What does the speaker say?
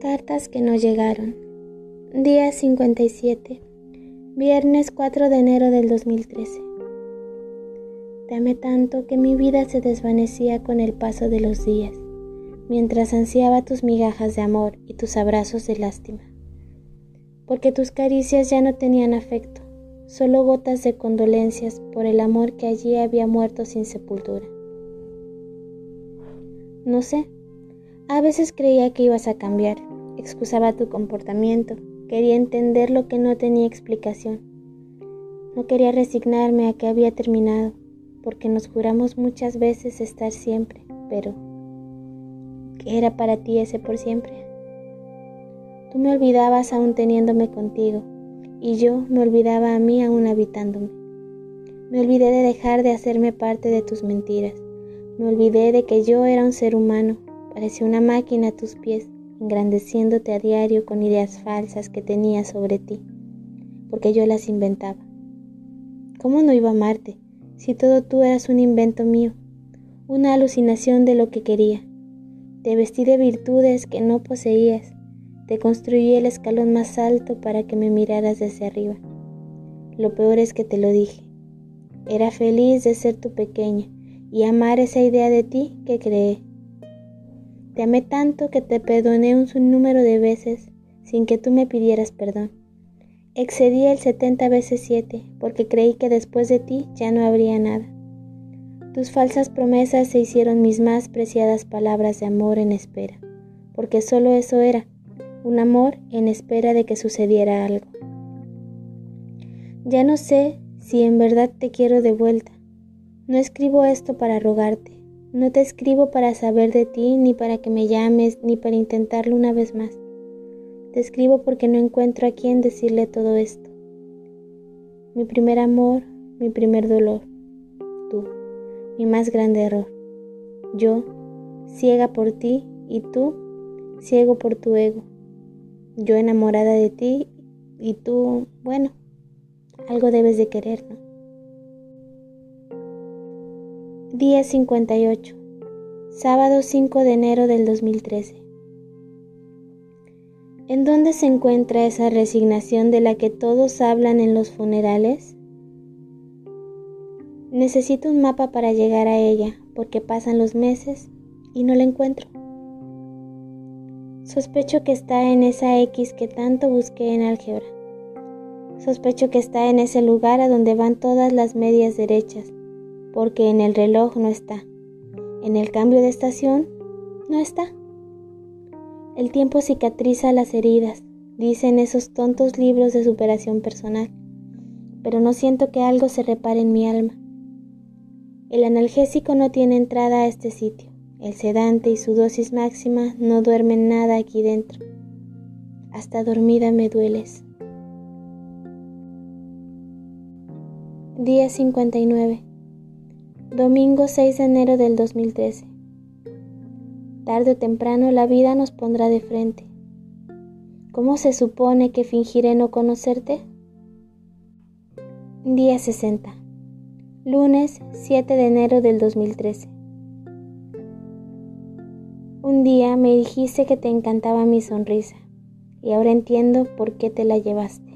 Cartas que no llegaron. Día 57. Viernes 4 de enero del 2013. Te amé tanto que mi vida se desvanecía con el paso de los días, mientras ansiaba tus migajas de amor y tus abrazos de lástima. Porque tus caricias ya no tenían afecto, solo gotas de condolencias por el amor que allí había muerto sin sepultura. No sé, a veces creía que ibas a cambiar, excusaba tu comportamiento, quería entender lo que no tenía explicación. No quería resignarme a que había terminado, porque nos juramos muchas veces estar siempre, pero ¿qué era para ti ese por siempre? Tú me olvidabas aún teniéndome contigo, y yo me olvidaba a mí aún habitándome. Me olvidé de dejar de hacerme parte de tus mentiras. Me olvidé de que yo era un ser humano Parecía una máquina a tus pies, engrandeciéndote a diario con ideas falsas que tenía sobre ti, porque yo las inventaba. ¿Cómo no iba a amarte si todo tú eras un invento mío, una alucinación de lo que quería? Te vestí de virtudes que no poseías, te construí el escalón más alto para que me miraras desde arriba. Lo peor es que te lo dije. Era feliz de ser tu pequeña y amar esa idea de ti que creé. Te amé tanto que te perdoné un sinnúmero de veces sin que tú me pidieras perdón. Excedí el 70 veces 7 porque creí que después de ti ya no habría nada. Tus falsas promesas se hicieron mis más preciadas palabras de amor en espera, porque solo eso era, un amor en espera de que sucediera algo. Ya no sé si en verdad te quiero de vuelta. No escribo esto para rogarte, no te escribo para saber de ti, ni para que me llames, ni para intentarlo una vez más. Te escribo porque no encuentro a quién decirle todo esto. Mi primer amor, mi primer dolor. Tú, mi más grande error. Yo, ciega por ti, y tú, ciego por tu ego. Yo enamorada de ti, y tú, bueno, algo debes de querer, ¿no? Día 58. Sábado 5 de enero del 2013. ¿En dónde se encuentra esa resignación de la que todos hablan en los funerales? Necesito un mapa para llegar a ella, porque pasan los meses y no la encuentro. Sospecho que está en esa X que tanto busqué en álgebra. Sospecho que está en ese lugar a donde van todas las medias derechas porque en el reloj no está. En el cambio de estación no está. El tiempo cicatriza las heridas, dicen esos tontos libros de superación personal, pero no siento que algo se repare en mi alma. El analgésico no tiene entrada a este sitio. El sedante y su dosis máxima no duermen nada aquí dentro. Hasta dormida me dueles. Día 59. Domingo 6 de enero del 2013. Tarde o temprano la vida nos pondrá de frente. ¿Cómo se supone que fingiré no conocerte? Día 60. Lunes 7 de enero del 2013. Un día me dijiste que te encantaba mi sonrisa y ahora entiendo por qué te la llevaste.